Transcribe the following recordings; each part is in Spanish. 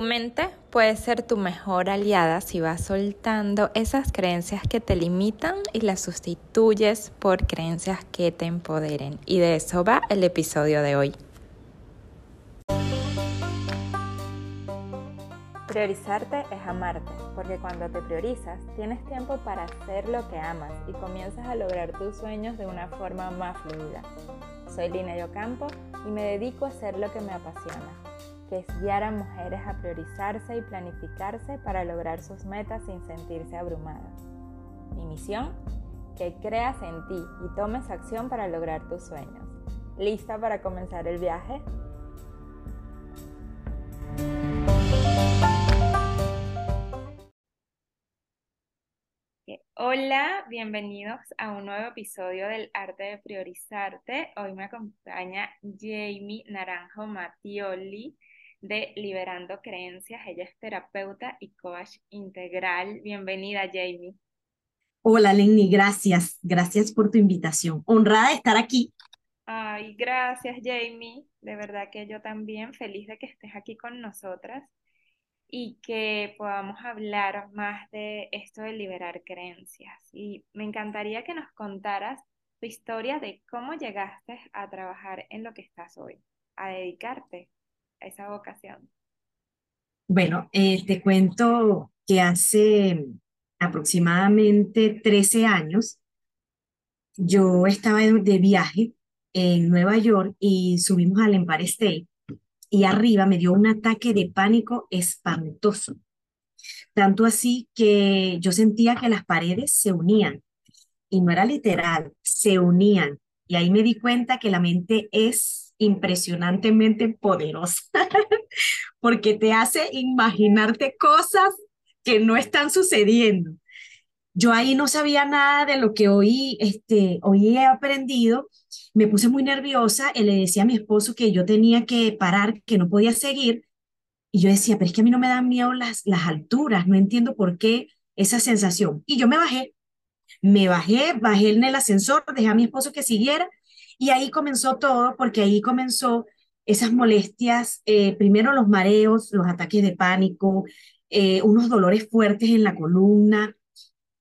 Mente puede ser tu mejor aliada si vas soltando esas creencias que te limitan y las sustituyes por creencias que te empoderen. Y de eso va el episodio de hoy. Priorizarte es amarte, porque cuando te priorizas tienes tiempo para hacer lo que amas y comienzas a lograr tus sueños de una forma más fluida. Soy Lina Yocampo y me dedico a hacer lo que me apasiona que es guiar a mujeres a priorizarse y planificarse para lograr sus metas sin sentirse abrumadas. Mi misión, que creas en ti y tomes acción para lograr tus sueños. ¿Lista para comenzar el viaje? Hola, bienvenidos a un nuevo episodio del Arte de Priorizarte. Hoy me acompaña Jamie Naranjo Mattioli de Liberando Creencias. Ella es terapeuta y coach integral. Bienvenida, Jamie. Hola, Lenny, gracias. Gracias por tu invitación. Honrada de estar aquí. Ay, gracias, Jamie. De verdad que yo también feliz de que estés aquí con nosotras y que podamos hablar más de esto de liberar creencias. Y me encantaría que nos contaras tu historia de cómo llegaste a trabajar en lo que estás hoy, a dedicarte esa vocación? Bueno, eh, te cuento que hace aproximadamente 13 años yo estaba de viaje en Nueva York y subimos al Empire State y arriba me dio un ataque de pánico espantoso. Tanto así que yo sentía que las paredes se unían y no era literal, se unían. Y ahí me di cuenta que la mente es impresionantemente poderosa, porque te hace imaginarte cosas que no están sucediendo. Yo ahí no sabía nada de lo que hoy, este, hoy he aprendido. Me puse muy nerviosa y le decía a mi esposo que yo tenía que parar, que no podía seguir. Y yo decía, pero es que a mí no me dan miedo las, las alturas, no entiendo por qué esa sensación. Y yo me bajé, me bajé, bajé en el ascensor, dejé a mi esposo que siguiera y ahí comenzó todo, porque ahí comenzó esas molestias, eh, primero los mareos, los ataques de pánico, eh, unos dolores fuertes en la columna.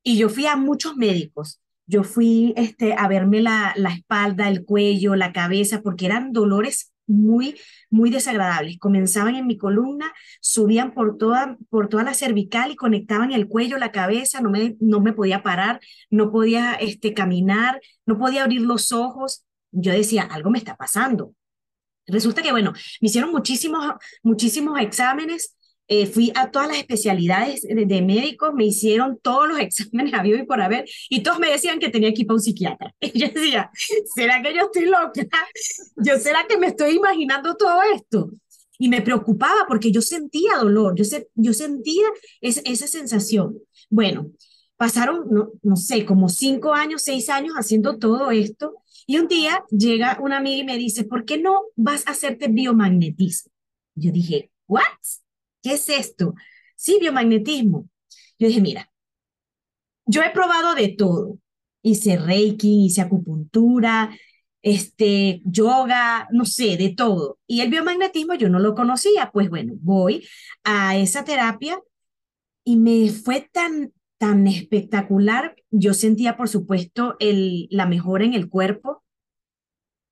Y yo fui a muchos médicos. Yo fui este, a verme la, la espalda, el cuello, la cabeza, porque eran dolores muy, muy desagradables. Comenzaban en mi columna, subían por toda, por toda la cervical y conectaban el cuello, la cabeza, no me, no me podía parar, no podía este, caminar, no podía abrir los ojos yo decía, algo me está pasando. Resulta que, bueno, me hicieron muchísimos, muchísimos exámenes, eh, fui a todas las especialidades de, médicos, me hicieron todos los exámenes a y por haber, y todos me decían que tenía que ir un psiquiatra. Yo decía, ¿será que yo estoy loca? ¿Yo será que me estoy imaginando todo esto? Y me preocupaba porque yo sentía dolor, yo, yo sentía esa sensación. Bueno, pasaron, no, no sé, como cinco años, seis años haciendo todo esto y un día llega una amiga y me dice, ¿por qué no vas a hacerte biomagnetismo? Yo dije, ¿what? ¿Qué es esto? Sí, biomagnetismo. Yo dije, mira, yo he probado de todo. Hice reiki, hice acupuntura, este, yoga, no sé, de todo. Y el biomagnetismo yo no lo conocía. Pues bueno, voy a esa terapia y me fue tan tan espectacular. Yo sentía, por supuesto, el, la mejora en el cuerpo.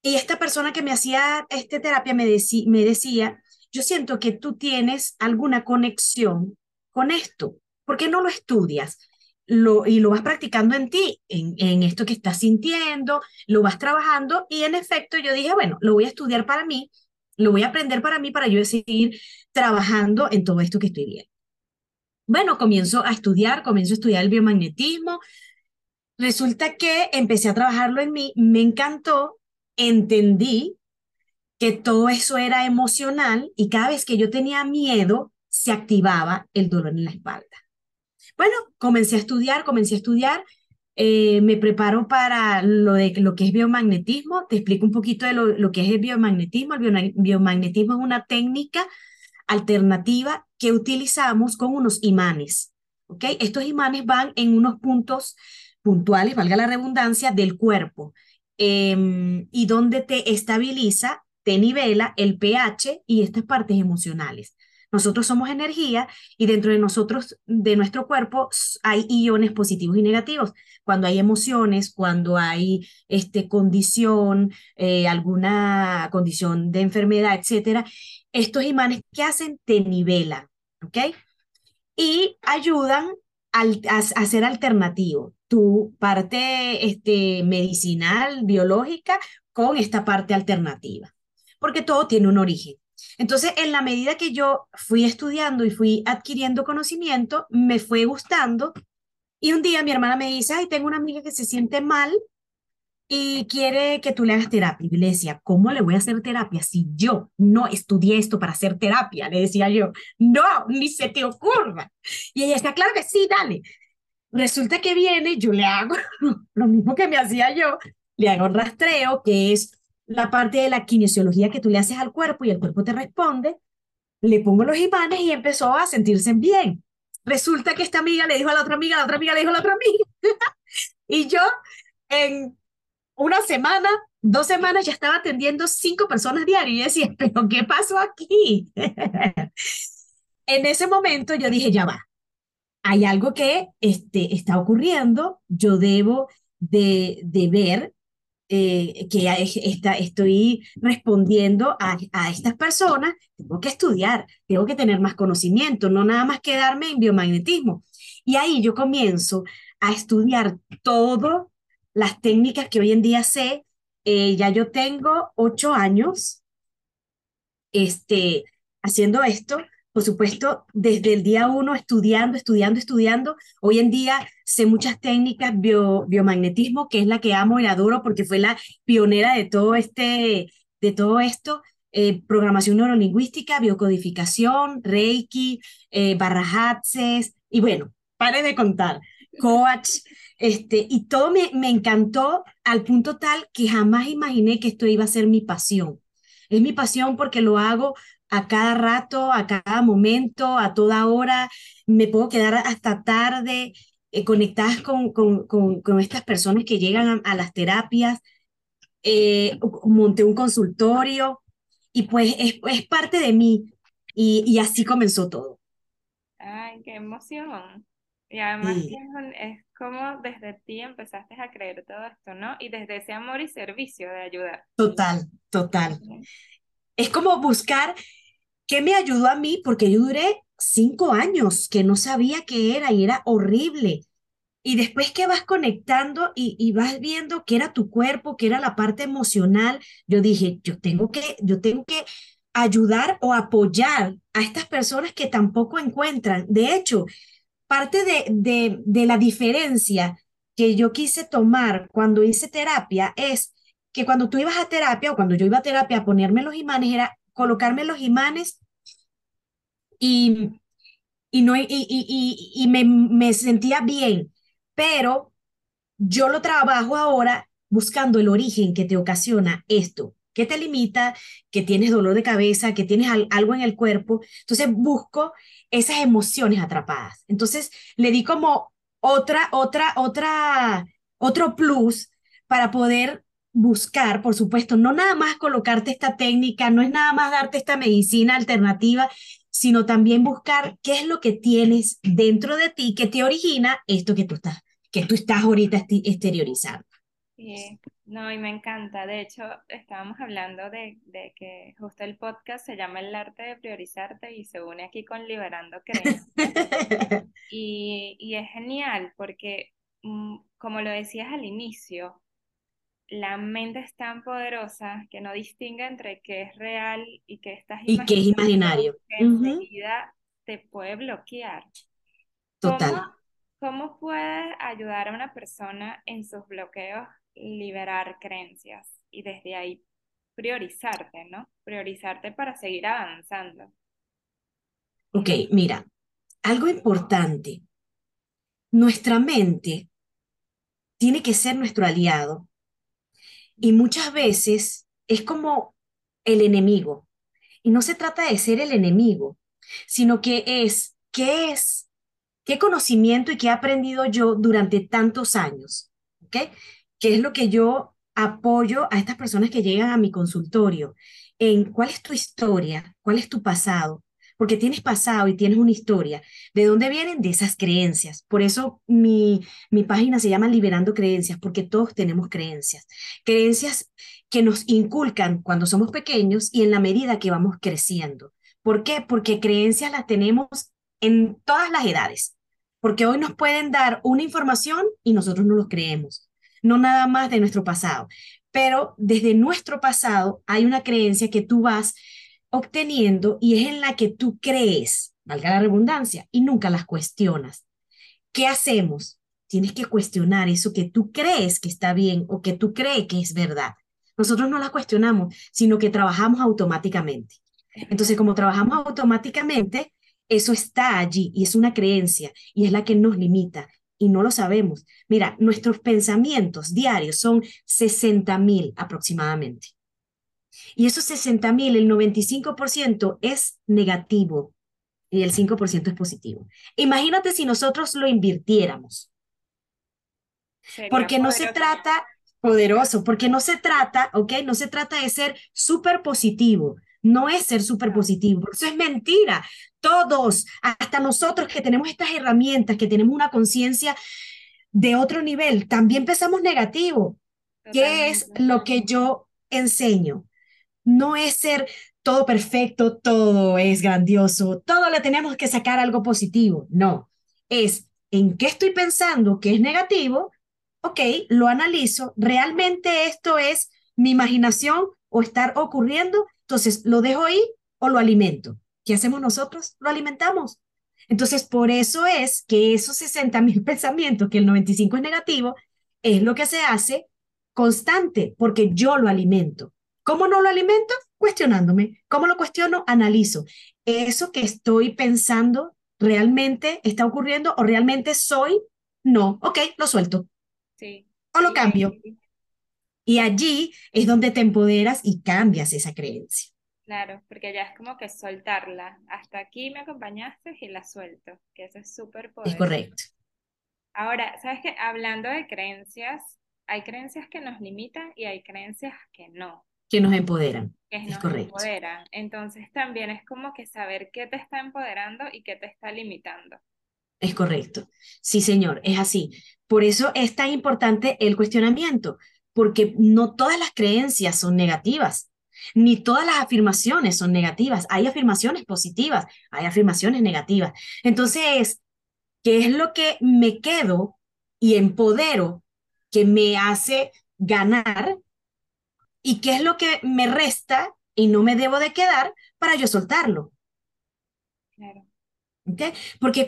Y esta persona que me hacía esta terapia me, me decía, yo siento que tú tienes alguna conexión con esto. ¿Por qué no lo estudias? Lo, y lo vas practicando en ti, en, en esto que estás sintiendo, lo vas trabajando y en efecto yo dije, bueno, lo voy a estudiar para mí, lo voy a aprender para mí para yo seguir trabajando en todo esto que estoy viendo. Bueno, comienzo a estudiar, comienzo a estudiar el biomagnetismo. Resulta que empecé a trabajarlo en mí, me encantó, entendí que todo eso era emocional y cada vez que yo tenía miedo, se activaba el dolor en la espalda. Bueno, comencé a estudiar, comencé a estudiar, eh, me preparo para lo de lo que es biomagnetismo, te explico un poquito de lo, lo que es el biomagnetismo. El biomagnetismo es una técnica alternativa que utilizamos con unos imanes. ¿ok? Estos imanes van en unos puntos puntuales, valga la redundancia, del cuerpo em, y donde te estabiliza, te nivela el pH y estas partes emocionales. nosotros somos energía y dentro de nosotros, de nuestro cuerpo, hay iones positivos y negativos. Cuando hay emociones, cuando hay este, condición, eh, alguna condición de enfermedad, etcétera, estos imanes, ¿qué hacen? Te nivelan, ¿ok? Y ayudan a, ser alternativo. Tu parte este, medicinal, biológica, con esta parte alternativa. Porque todo tiene un origen. Entonces, en la medida que yo fui estudiando y fui adquiriendo conocimiento, me fue gustando. Y un día mi hermana me dice, ay, tengo una amiga que se siente mal y quiere que tú le hagas terapia. Y le decía, ¿cómo le voy a hacer terapia si yo no estudié esto para hacer terapia? Le decía yo, no, ni se te ocurra. Y ella decía, claro que sí, dale. Resulta que viene, yo le hago lo mismo que me hacía yo, le hago un rastreo, que es la parte de la kinesiología que tú le haces al cuerpo y el cuerpo te responde, le pongo los imanes y empezó a sentirse bien. Resulta que esta amiga le dijo a la otra amiga, la otra amiga le dijo a la otra amiga. y yo en una semana, dos semanas ya estaba atendiendo cinco personas diarias y decía, pero ¿qué pasó aquí? en ese momento yo dije, ya va, hay algo que este, está ocurriendo, yo debo de, de ver eh, que está, estoy respondiendo a, a, estas personas, tengo que estudiar, tengo que tener más conocimiento, no nada más quedarme en biomagnetismo. Y ahí yo comienzo a estudiar todas las técnicas que hoy en día sé. Eh, ya yo tengo ocho años este, haciendo esto por supuesto, desde el día uno estudiando, estudiando, estudiando. Hoy en día sé muchas técnicas, bio, biomagnetismo, que es la que amo y adoro porque fue la pionera de todo, este, de todo esto. Eh, programación neurolingüística, biocodificación, Reiki, eh, y bueno, pare de contar, coach, este, y todo me, me encantó al punto tal que jamás imaginé que esto iba a ser mi pasión. Es mi pasión porque lo hago a cada rato, a cada momento, a toda hora. Me puedo quedar hasta tarde eh, conectadas con, con, con, estas personas que llegan a, las terapias. Eh, monté un consultorio y pues es, es parte de mí y, y, así comenzó todo. Ay, qué emoción. Y además es, como desde ti empezaste a creer todo esto, ¿no? Y desde ese amor y servicio de ayudar. Total, total. Es como buscar ¿Qué me ayudó a mí? Porque yo duré cinco años que no sabía qué era y era horrible. Y después que vas conectando y, y, vas viendo que era tu cuerpo, que era la parte emocional, yo dije, yo tengo que, yo tengo que ayudar o apoyar a estas personas que tampoco encuentran. De hecho, parte de, de, de la diferencia que yo quise tomar cuando hice terapia es que cuando tú ibas a terapia o cuando yo iba a terapia a ponerme los imanes era colocarme los imanes y, y, no, y, y, y me, me sentía bien, pero yo lo trabajo ahora buscando el origen que te ocasiona esto, que te limita, que tienes dolor de cabeza, que tienes algo en el cuerpo. Entonces busco esas emociones atrapadas. Entonces le di como otra, otra, otra, otro plus para poder buscar, por supuesto, no nada más colocarte esta técnica, no es nada más darte esta medicina alternativa, sino también buscar qué es lo que tienes dentro de ti que te origina esto que tú estás, que tú estás ahorita exteriorizando. Sí, no, y me encanta. De hecho, estábamos hablando de, de, que justo el podcast se llama El arte de priorizarte y se une aquí con Liberando Creencias. y, y es genial porque, mm, como lo decías al inicio, la mente es tan poderosa que no distingue entre qué es real y qué estás y qué es imaginario. Que enseguida te puede bloquear. Total. ¿Cómo, puedes ayudar a una persona en sus bloqueos liberar creencias y desde ahí priorizarte, ¿no? Priorizarte para seguir avanzando. Ok, mira, algo importante. Nuestra mente tiene que ser nuestro aliado y muchas veces es como el enemigo. Y no se trata de ser el enemigo, sino que es, ¿qué es? ¿Qué conocimiento y qué he aprendido yo durante tantos años? ¿Qué es lo que yo apoyo a estas personas que llegan a mi consultorio? En cuál es tu historia, cuál es tu pasado, porque tienes pasado y tienes una historia. ¿De dónde vienen? De esas creencias. Por eso mi, mi página se llama Liberando Creencias, porque todos tenemos creencias. Creencias que nos inculcan cuando somos pequeños y en la medida que vamos creciendo. ¿Por qué? Porque creencias las tenemos en todas las edades. Porque hoy nos pueden dar una información y nosotros no lo creemos. No nada más de nuestro pasado. Pero desde nuestro pasado hay una creencia que tú vas obteniendo y es en la que tú crees, valga la redundancia, y nunca las cuestionas. ¿Qué hacemos? Tienes que cuestionar eso que tú crees que está bien o que tú crees que es verdad. Nosotros no las cuestionamos, sino que trabajamos automáticamente. Entonces, como trabajamos automáticamente, eso está allí y es una creencia y es la que nos limita y no lo sabemos. Mira, nuestros pensamientos diarios son 60 mil aproximadamente. Y esos 60 mil, el 95% es negativo y el 5% es positivo. Imagínate si nosotros lo invirtiéramos. porque no se trata, poderoso, porque no se trata, ¿ok? No se trata de ser súper positivo, no es ser súper positivo, eso es mentira. Todos, hasta nosotros que tenemos estas herramientas, que tenemos una conciencia de otro nivel, también pensamos negativo. ¿Qué es lo que yo enseño? No es ser todo perfecto, todo es grandioso, todo le tenemos que sacar algo positivo. No, es en qué estoy pensando que es negativo, ok, lo analizo, realmente esto es mi imaginación o estar ocurriendo entonces, ¿lo dejo ahí o lo alimento? ¿Qué hacemos nosotros? Lo alimentamos. Entonces, por eso es que esos 60 mil pensamientos, que el 95 es negativo, es lo que se hace constante, porque yo lo alimento. ¿Cómo no lo alimento? Cuestionándome. ¿Cómo lo cuestiono? Analizo. ¿Eso que estoy pensando realmente está ocurriendo o realmente soy? No. Ok, lo suelto. Sí. O lo cambio. Y allí es donde te empoderas y cambias esa creencia. Claro, porque ya es como que soltarla. Hasta aquí me acompañaste y la suelto, que eso es súper poderoso. Es correcto. Ahora, ¿sabes qué? Hablando de creencias, hay creencias que nos limitan y hay creencias que no. Que nos empoderan. Que es correcto. empoderan. Entonces también es como que saber qué te está empoderando y qué te está limitando. Es correcto. Sí, señor, es así. Por eso es tan importante el cuestionamiento, porque no todas las creencias son negativas, ni todas las afirmaciones son negativas. Hay afirmaciones positivas, hay afirmaciones negativas. Entonces, ¿qué es lo que me quedo y empodero que me hace ganar? ¿Y qué es lo que me resta y no me debo de quedar para yo soltarlo? Claro. Porque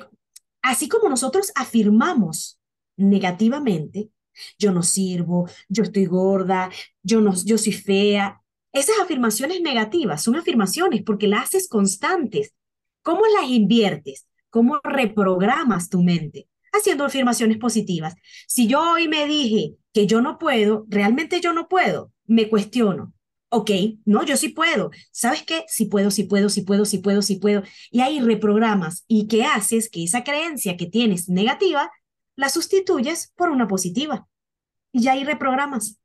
así como nosotros afirmamos negativamente, yo no sirvo, yo estoy gorda, yo, no, yo soy fea. Esas afirmaciones negativas son afirmaciones porque las haces constantes. ¿Cómo las inviertes? ¿Cómo reprogramas tu mente? Haciendo afirmaciones positivas. Si yo hoy me dije que yo no puedo, realmente yo no puedo, me cuestiono. Ok, no, yo sí puedo. ¿Sabes qué? Sí puedo, sí puedo, sí puedo, sí puedo, sí puedo. Y ahí reprogramas. ¿Y qué haces? Que esa creencia que tienes negativa la sustituyes por una positiva y ahí reprogramas.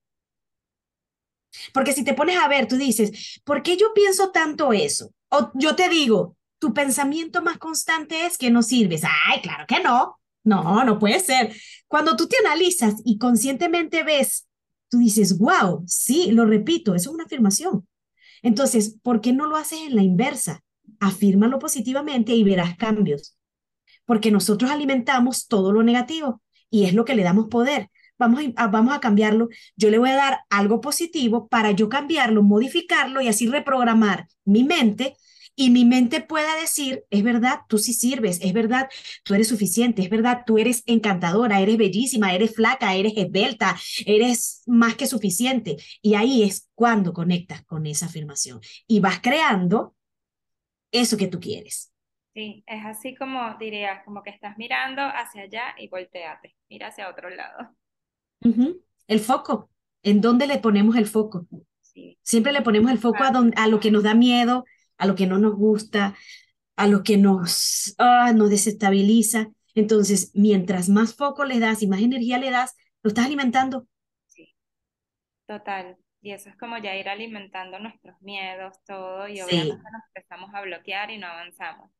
Porque si te pones a ver, tú dices, ¿por qué yo pienso tanto eso? O yo te digo, tu pensamiento más constante es que no sirves. Ay, claro que no. No, no puede ser. Cuando tú te analizas y conscientemente ves, tú dices, wow, sí, lo repito, eso es una afirmación. Entonces, ¿por qué no lo haces en la inversa? Afírmalo positivamente y verás cambios porque nosotros alimentamos todo lo negativo y es lo que le damos poder. Vamos a, vamos a cambiarlo. Yo le voy a dar algo positivo para yo cambiarlo, modificarlo y así reprogramar mi mente y mi mente pueda decir, es verdad, tú sí sirves, es verdad, tú eres suficiente, es verdad, tú eres encantadora, eres bellísima, eres flaca, eres esbelta, eres más que suficiente. Y ahí es cuando conectas con esa afirmación y vas creando eso que tú quieres. Sí, es así como dirías, como que estás mirando hacia allá y volteate, mira hacia otro lado. El foco, ¿en dónde le ponemos el foco? Siempre le ponemos el foco a, a lo que nos da miedo, a lo que no nos gusta, a lo que nos, ah, nos desestabiliza. Entonces, mientras más foco le das y más energía le das, lo estás alimentando. Sí, total. Y eso es como ya ir alimentando nuestros miedos, todo, y obviamente nos empezamos a bloquear y no avanzamos.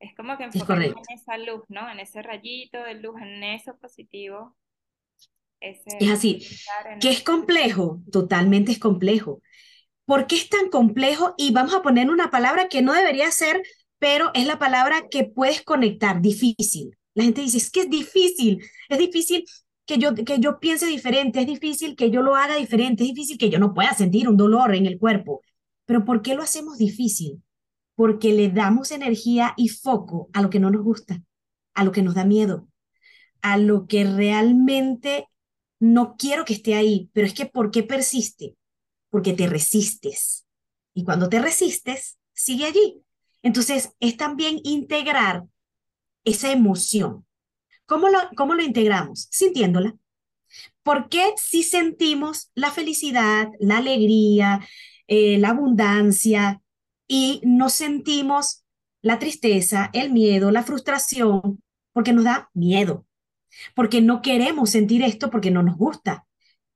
Es como que enfocarnos en esa luz, ¿no? En ese rayito de luz, en eso positivo. es así. ¿Qué es complejo? Totalmente es complejo. ¿Por qué es tan complejo? Y vamos a poner una palabra que no debería ser, pero es la palabra que puedes conectar, difícil. La gente dice, es que es difícil, es difícil que yo, que yo piense diferente, es difícil que yo lo haga diferente, es difícil que yo no pueda sentir un dolor en el cuerpo. Pero ¿por qué lo hacemos difícil? Porque le damos energía y foco a lo que no nos gusta, a lo que nos da miedo, a lo que realmente no quiero que esté ahí. Pero es que ¿por qué persiste? Porque te resistes. Y cuando te resistes, sigue allí. Entonces, es también integrar esa emoción. ¿Cómo lo, cómo lo integramos? Sintiéndola. ¿Por qué si sentimos la felicidad, la alegría, eh, la abundancia y no sentimos la tristeza, el miedo, la frustración? Porque nos da miedo, porque no queremos sentir esto porque no nos gusta.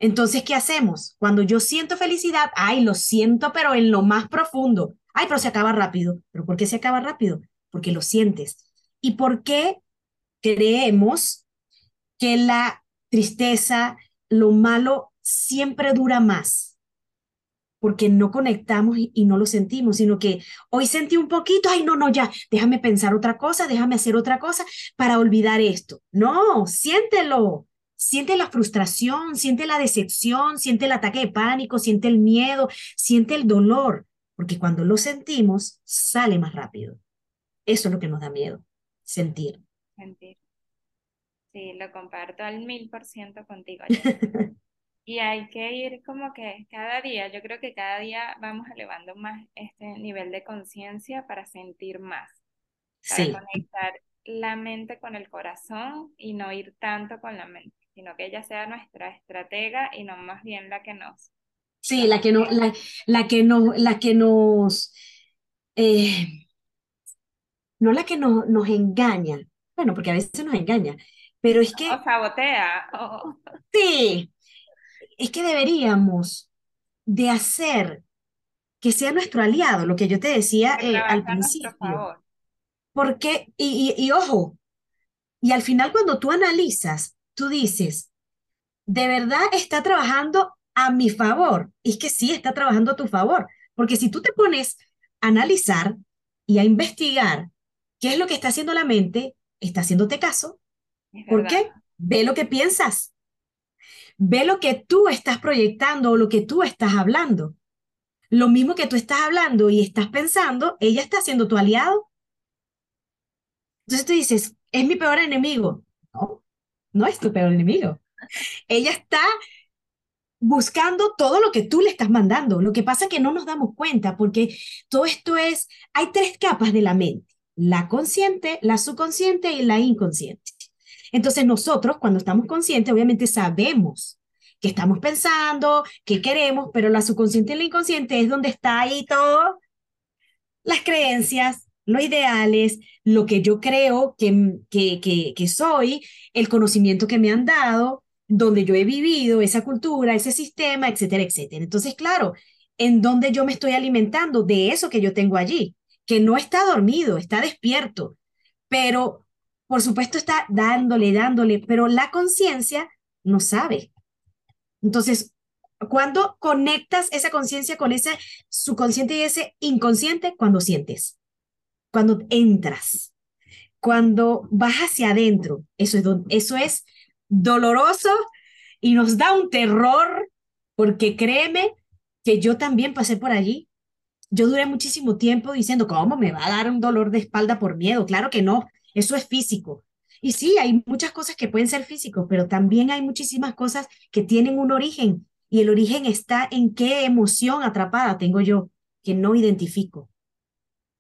Entonces, ¿qué hacemos? Cuando yo siento felicidad, ay, lo siento, pero en lo más profundo. Ay, pero se acaba rápido. ¿Pero por qué se acaba rápido? Porque lo sientes. ¿Y por qué creemos que la tristeza, lo malo, siempre dura más, porque no conectamos y, no lo sentimos, sino que hoy sentí un poquito, ay, no, no, ya, déjame pensar otra cosa, déjame hacer otra cosa para olvidar esto. No, siéntelo. Siente la frustración, siente la decepción, siente el ataque de pánico, siente el miedo, siente el dolor, porque cuando lo sentimos, sale más rápido. Eso es lo que nos da miedo, sentir sentir. Sí, lo comparto al mil por ciento contigo. y hay que ir como que cada día, yo creo que cada día vamos elevando más este nivel de conciencia para sentir más, para conectar la mente con el corazón y no ir tanto con la mente, sino que ella sea nuestra estratega y no más bien la que nos. Sí, la que, no, la, la que, no, la que nos, eh, no la que no, nos engaña, bueno, porque a veces nos engaña, pero es que... O sabotea. Sí, es que deberíamos de hacer que sea nuestro aliado, lo que yo te decía eh, al principio. Porque, y, y, y ojo, y al final cuando tú analizas, tú dices, ¿de verdad está trabajando a mi favor? Y es que sí, está trabajando a tu favor, porque si tú te pones a analizar y a investigar qué es lo que está haciendo la mente, está haciéndote caso. ¿Por qué? Ve lo que piensas. Ve lo que tú estás proyectando o lo que tú estás hablando. Lo mismo que tú estás hablando y estás pensando, ella está siendo tu aliado. Entonces tú dices, es mi peor enemigo. No, no es tu peor enemigo. Ella está buscando todo lo que tú le estás mandando. Lo que pasa es que no nos damos cuenta porque todo esto es, hay tres capas de la mente la consciente, la subconsciente y la inconsciente. Entonces nosotros cuando estamos conscientes obviamente sabemos que estamos pensando, qué queremos, pero la subconsciente y la inconsciente es donde está ahí todo, las creencias, los ideales, lo que yo creo que, que, que, que soy, el conocimiento que me han dado, donde yo he vivido, esa cultura, ese sistema, etcétera, etcétera. Entonces, claro, en donde yo me estoy alimentando de eso que yo tengo allí que no está dormido, está despierto, pero por supuesto está dándole, dándole, pero la conciencia no sabe. Entonces, cuando conectas esa conciencia con ese subconsciente y ese inconsciente? Cuando sientes, cuando entras, cuando vas hacia adentro. Eso es, eso es doloroso y nos da un terror, porque créeme que yo también pasé por allí yo duré muchísimo tiempo diciendo, ¿cómo me va a dar un dolor de espalda por miedo? Claro que no, eso es físico. Y sí, hay muchas cosas que pueden ser físicos, pero también hay muchísimas cosas que tienen un origen. Y el origen está en qué emoción atrapada tengo yo, que no identifico.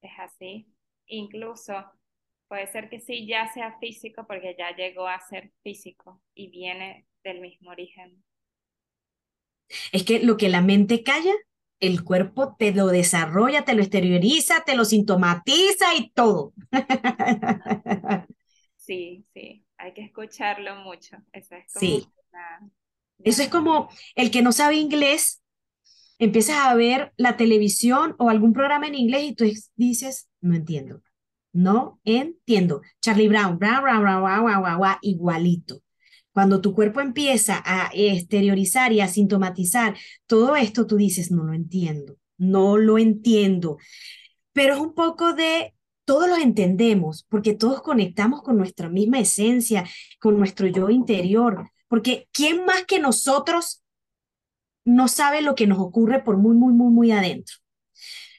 Es así. Incluso puede ser que sí ya sea físico porque ya llegó a ser físico y viene del mismo origen. Es que lo que la mente calla, el cuerpo te lo desarrolla, te lo exterioriza, te lo sintomatiza y todo. Sí, sí, hay que escucharlo mucho. Eso es como sí. Eso es como el que no sabe inglés empiezas a ver la televisión o algún programa en inglés y tú dices, no entiendo, no entiendo. Charlie Brown, Brown, Brown, Brown, igualito. Cuando tu cuerpo empieza a exteriorizar y a sintomatizar todo esto, tú dices, no lo entiendo, no lo entiendo. Pero es un poco de, todos lo entendemos, porque todos conectamos con nuestra misma esencia, con nuestro yo interior, porque ¿quién más que nosotros no sabe lo que nos ocurre por muy, muy, muy, muy adentro.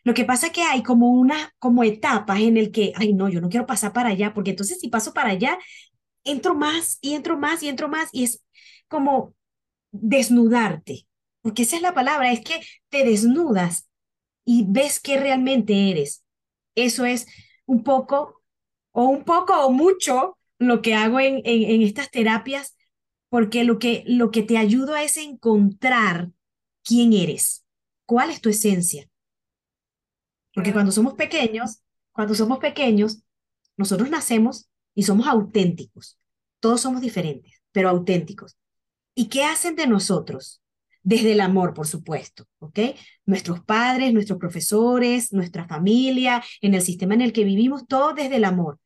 Lo que pasa es que hay como unas, como etapas en el que, ay, no, yo no quiero pasar para allá, porque entonces si paso para allá, entro más y entro más y entro más y es como desnudarte, porque esa es la palabra, es que te desnudas y ves que realmente eres. Eso es un poco, o un poco o mucho, lo que hago en, en, en estas terapias, porque lo que, lo que te ayuda es encontrar quién eres, cuál es tu esencia. Porque cuando somos pequeños, cuando somos pequeños, nosotros nacemos y somos auténticos. Todos somos diferentes, pero auténticos. ¿Y qué hacen de nosotros? Desde el amor, por supuesto, ¿ok? Nuestros padres, nuestros profesores, nuestra familia, en el sistema en el que vivimos, todo desde el amor.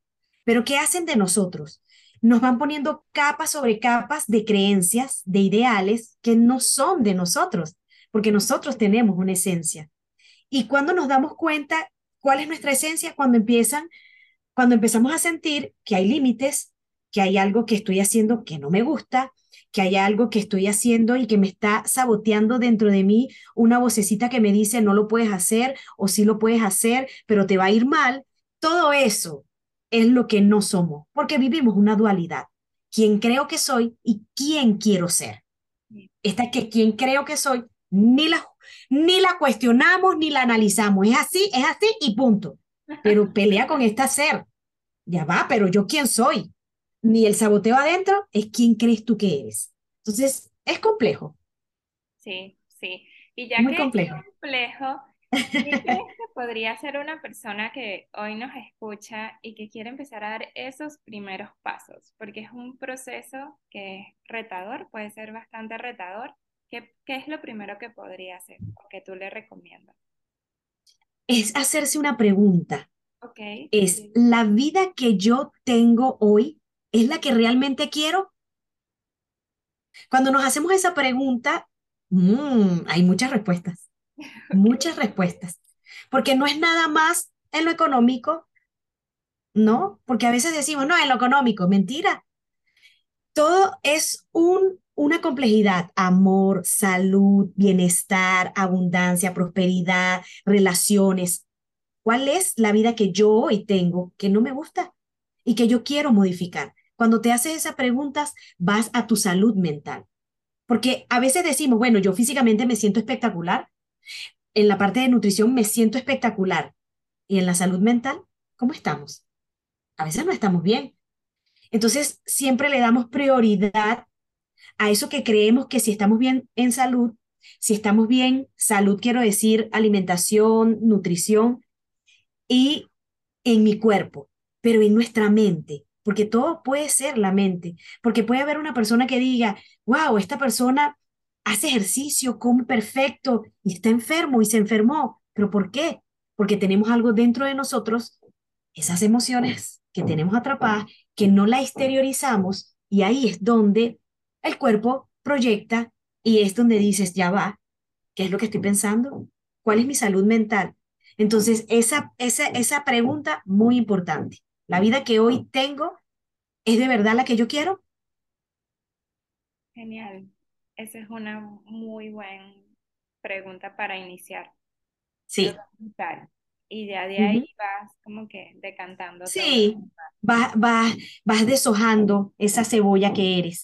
Pero ¿qué hacen de nosotros? Nos van poniendo capas sobre capas de creencias, de ideales que no son de nosotros, porque nosotros tenemos una esencia. Y cuando nos damos cuenta cuál es nuestra esencia, cuando empiezan, cuando empezamos a sentir que hay límites, que hay algo que estoy haciendo que no me gusta, que hay algo que estoy haciendo y que me está saboteando dentro de mí una vocecita que me dice no lo puedes hacer o sí lo puedes hacer, pero te va a ir mal. Todo eso es lo que no somos, porque vivimos una dualidad. ¿Quién creo que soy y quién quiero ser? Esta que quién creo que soy ni la, ni la cuestionamos ni la analizamos. Es así, es así y punto. Pero pelea con esta ser. Ya va, pero yo quién soy. Ni el saboteo adentro es quién crees tú que eres. Entonces, es complejo. Sí, sí. Y ya Muy que complejo. es complejo, ¿qué crees que podría ser una persona que hoy nos escucha y que quiere empezar a dar esos primeros pasos? Porque es un proceso que es retador, puede ser bastante retador, ¿Qué, es lo primero que podría hacer o que tú le recomiendas? Es hacerse una pregunta. Okay. Es, ¿la vida que yo tengo hoy es la que realmente quiero? Cuando nos hacemos esa pregunta, mmm, hay muchas respuestas, muchas respuestas, porque no es nada más en lo económico, ¿no? Porque a veces decimos, no, en lo económico, mentira. Todo es un una complejidad, amor, salud, bienestar, abundancia, prosperidad, relaciones. ¿Cuál es la vida que yo hoy tengo que no me gusta y que yo quiero modificar? Cuando te haces esas preguntas, vas a tu salud mental. Porque a veces decimos, bueno, yo físicamente me siento espectacular, en la parte de nutrición me siento espectacular. ¿Y en la salud mental, cómo estamos? A veces no estamos bien. Entonces, siempre le damos prioridad a eso que creemos que si estamos bien en salud, si estamos bien, salud quiero decir alimentación, nutrición y en mi cuerpo, pero en nuestra mente, porque todo puede ser la mente, porque puede haber una persona que diga, wow, esta persona hace ejercicio, come perfecto y está enfermo y se enfermó, pero ¿por qué? Porque tenemos algo dentro de nosotros, esas emociones que tenemos atrapadas, que no la exteriorizamos y ahí es donde el cuerpo proyecta y es donde dices, ya va, ¿qué es lo que estoy pensando? ¿Cuál es mi salud mental? Entonces, esa, esa, esa pregunta muy importante. ¿La vida que hoy tengo es de verdad la que yo quiero? Genial. Esa es una muy buena pregunta para iniciar. Sí. Y ya de ahí vas como que decantando. Sí, vas, vas, vas deshojando esa cebolla que eres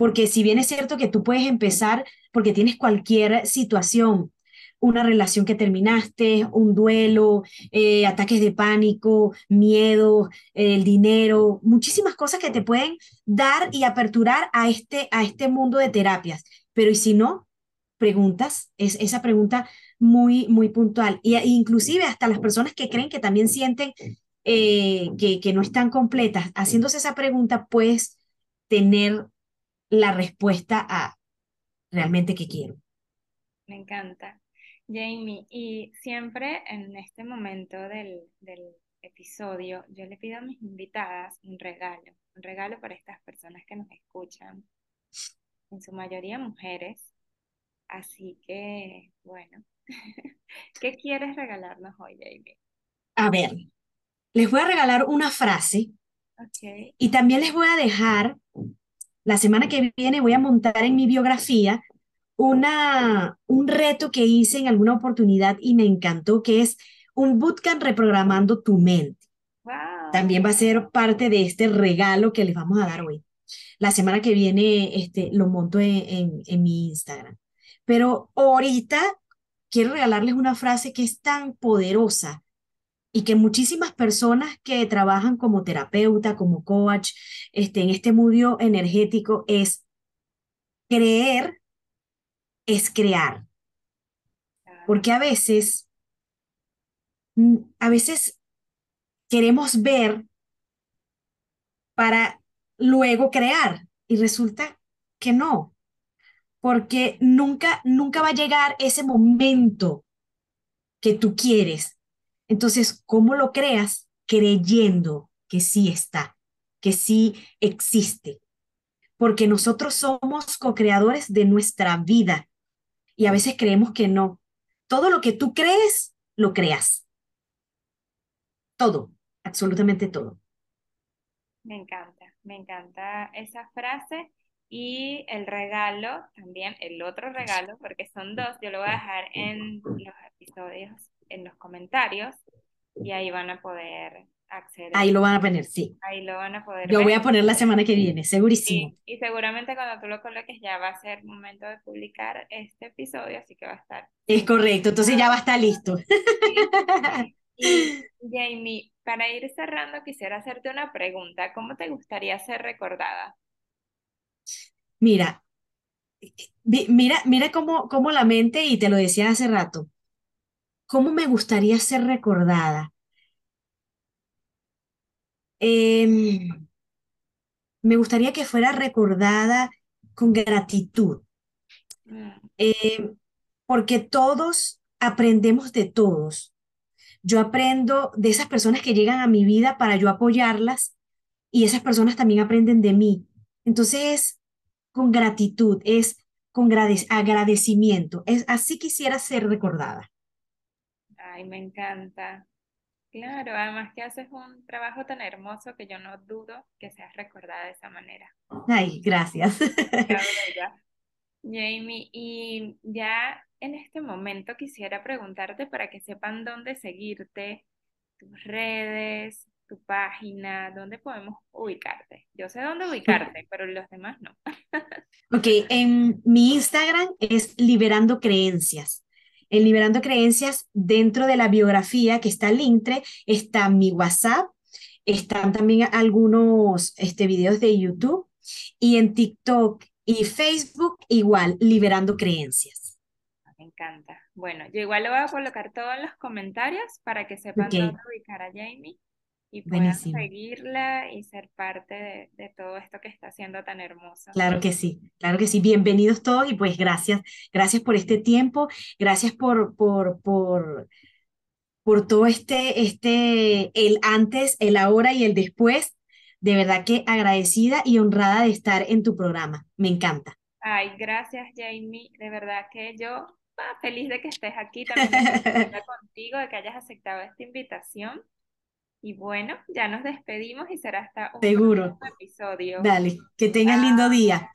porque si bien es cierto que tú puedes empezar porque tienes cualquier situación, una relación que terminaste, un duelo, eh, ataques de pánico, miedo, el dinero, muchísimas cosas que te pueden dar y aperturar a este, a este mundo de terapias. Pero ¿y si no? Preguntas, es esa pregunta muy, muy puntual. Y, e inclusive hasta las personas que creen que también sienten eh, que, que no están completas, haciéndose esa pregunta, puedes tener la respuesta a realmente qué quiero. Me encanta. Jamie, y siempre en este momento del, del episodio, yo le pido a mis invitadas un regalo, un regalo para estas personas que nos escuchan, en su mayoría mujeres. Así que, bueno, ¿qué quieres regalarnos hoy, Jamie? A ver, les voy a regalar una frase Okay. y también les voy a dejar, la semana que viene voy a montar en mi biografía una, un reto que hice en alguna oportunidad y me encantó, que es un bootcamp reprogramando tu mente. Wow. También va a ser parte de este regalo que les vamos a dar hoy. La semana que viene este, lo monto en, en, en mi Instagram. Pero ahorita quiero regalarles una frase que es tan poderosa y que muchísimas personas que trabajan como terapeuta, como coach, este, en este mundo energético es creer es crear. Porque a veces, mm, a veces queremos ver para luego crear y resulta que no, porque nunca, nunca va a llegar ese momento que tú quieres. Entonces, ¿cómo lo creas? Creyendo que sí está, que sí existe. Porque nosotros somos co-creadores de nuestra vida y a veces creemos que no. Todo lo que tú crees, lo creas. Todo, absolutamente todo. Me encanta, me encanta esa frase y el regalo también, el otro regalo, porque son dos, yo lo voy a dejar en los episodios, en los comentarios y ahí van a poder acceder. Ahí lo van a poner, sí. Ahí lo van a poder Yo ver. voy a poner la semana que viene, segurísimo. Sí, y seguramente cuando tú lo coloques ya va a ser momento de publicar este episodio, así que va a estar. Es correcto, entonces ya va a estar listo. Y Jamie, para ir cerrando, quisiera hacerte una pregunta. ¿Cómo te gustaría ser recordada? Mira, vi- mira, mira cómo, cómo la mente, y te lo decía hace rato, cómo me gustaría ser recordada. Em, me gustaría que fuera recordada con gratitud, em, porque todos aprendemos de todos. Yo aprendo de esas personas que llegan a mi vida para yo apoyarlas y esas personas también aprenden de mí. Entonces es con gratitud, es con grade- agradecimiento. Es así quisiera ser recordada. Ay, me encanta. Claro, además que haces un trabajo tan hermoso que yo no dudo que seas recordada de esa manera. Ay, gracias. Jamie, y ya en este momento quisiera preguntarte para que sepan dónde seguirte, tus redes, tu página, dónde podemos ubicarte. Yo sé dónde ubicarte, pero los demás no. Ok, en mi Instagram es Liberando Creencias. En Liberando Creencias, dentro de la biografía que está el Linktree, está mi WhatsApp, están también algunos este, videos de YouTube y en TikTok y Facebook igual, Liberando Creencias. Me encanta. Bueno, yo igual le voy a colocar todo en los comentarios para que sepan dónde ubicar a Jamie y puedan Buenísimo. seguirla y ser parte de, de todo esto que está haciendo tan hermoso. Claro que sí, claro que sí. Bienvenidos todos y pues gracias, gracias por este tiempo, gracias por, por, por, por todo este, este, el antes, el ahora y el después. De verdad que agradecida y honrada de estar en tu programa. Me encanta. Ay, gracias, Jamie. De verdad que yo ah, feliz de que estés aquí, también contigo, de que hayas aceptado esta invitación. Y bueno, ya nos despedimos y será hasta un Seguro. próximo episodio. Dale, que tengas lindo día.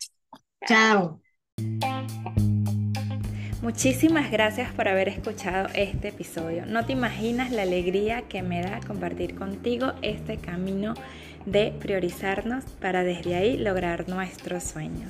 Chao. Muchísimas gracias por haber escuchado este episodio. No te imaginas la alegría que me da compartir contigo este camino de priorizarnos para desde ahí lograr nuestros sueños.